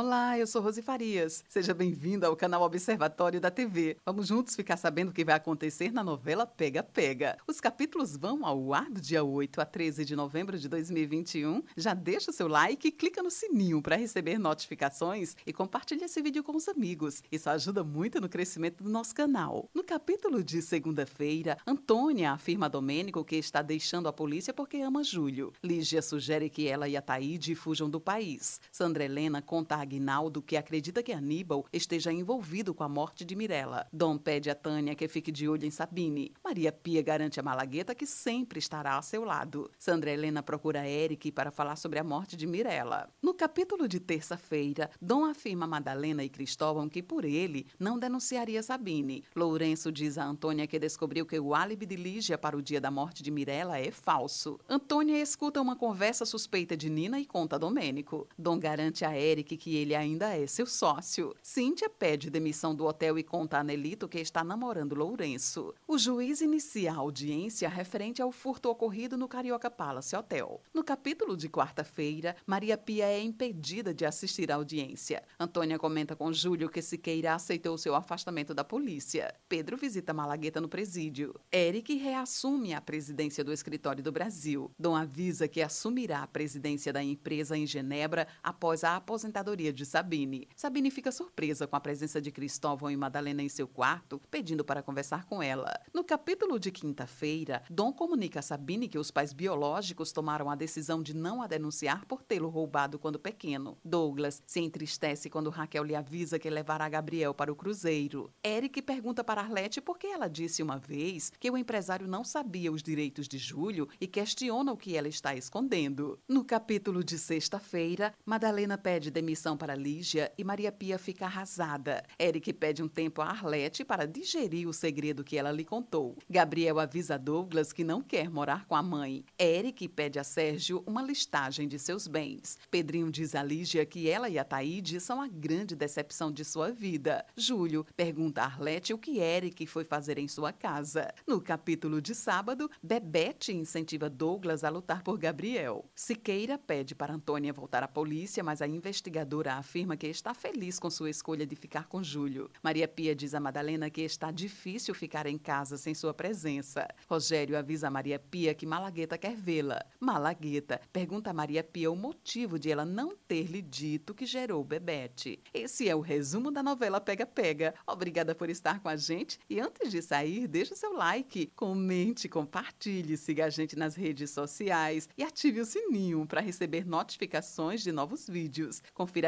Olá, eu sou Rose Farias. Seja bem-vindo ao canal Observatório da TV. Vamos juntos ficar sabendo o que vai acontecer na novela Pega Pega. Os capítulos vão ao ar do dia 8 a 13 de novembro de 2021. Já deixa o seu like clica no sininho para receber notificações e compartilha esse vídeo com os amigos. Isso ajuda muito no crescimento do nosso canal. No capítulo de segunda-feira, Antônia afirma a Domênico que está deixando a polícia porque ama Júlio. Lígia sugere que ela e a Taíde fujam do país. Sandra Helena conta Agnaldo que acredita que Aníbal esteja envolvido com a morte de Mirella. Dom pede a Tânia que fique de olho em Sabine. Maria Pia garante a Malagueta que sempre estará a seu lado. Sandra Helena procura Eric para falar sobre a morte de Mirella. No capítulo de terça-feira, Dom afirma a Madalena e Cristóvão que por ele não denunciaria Sabine. Lourenço diz a Antônia que descobriu que o álibi de Lígia para o dia da morte de Mirella é falso. Antônia escuta uma conversa suspeita de Nina e conta a Domênico. Dom garante a Eric que ele ainda é seu sócio. Cíntia pede demissão do hotel e conta a Nelito que está namorando Lourenço. O juiz inicia a audiência referente ao furto ocorrido no Carioca Palace Hotel. No capítulo de quarta-feira, Maria Pia é impedida de assistir à audiência. Antônia comenta com Júlio que Siqueira aceitou seu afastamento da polícia. Pedro visita Malagueta no presídio. Eric reassume a presidência do escritório do Brasil. Dom avisa que assumirá a presidência da empresa em Genebra após a aposentadoria de Sabine. Sabine fica surpresa com a presença de Cristóvão e Madalena em seu quarto, pedindo para conversar com ela. No capítulo de quinta-feira, Dom comunica a Sabine que os pais biológicos tomaram a decisão de não a denunciar por tê-lo roubado quando pequeno. Douglas se entristece quando Raquel lhe avisa que levará Gabriel para o cruzeiro. Eric pergunta para Arlete por que ela disse uma vez que o empresário não sabia os direitos de Júlio e questiona o que ela está escondendo. No capítulo de sexta-feira, Madalena pede demissão para Lígia e Maria Pia fica arrasada. Eric pede um tempo a Arlete para digerir o segredo que ela lhe contou. Gabriel avisa Douglas que não quer morar com a mãe. Eric pede a Sérgio uma listagem de seus bens. Pedrinho diz a Lígia que ela e a Taíde são a grande decepção de sua vida. Júlio pergunta a Arlete o que Eric foi fazer em sua casa. No capítulo de sábado, Bebete incentiva Douglas a lutar por Gabriel. Siqueira pede para Antônia voltar à polícia, mas a investigadora afirma que está feliz com sua escolha de ficar com Júlio. Maria Pia diz a Madalena que está difícil ficar em casa sem sua presença. Rogério avisa a Maria Pia que Malagueta quer vê-la. Malagueta pergunta a Maria Pia o motivo de ela não ter lhe dito que gerou Bebete. Esse é o resumo da novela Pega Pega. Obrigada por estar com a gente e antes de sair, deixe seu like, comente, compartilhe, siga a gente nas redes sociais e ative o sininho para receber notificações de novos vídeos. Confira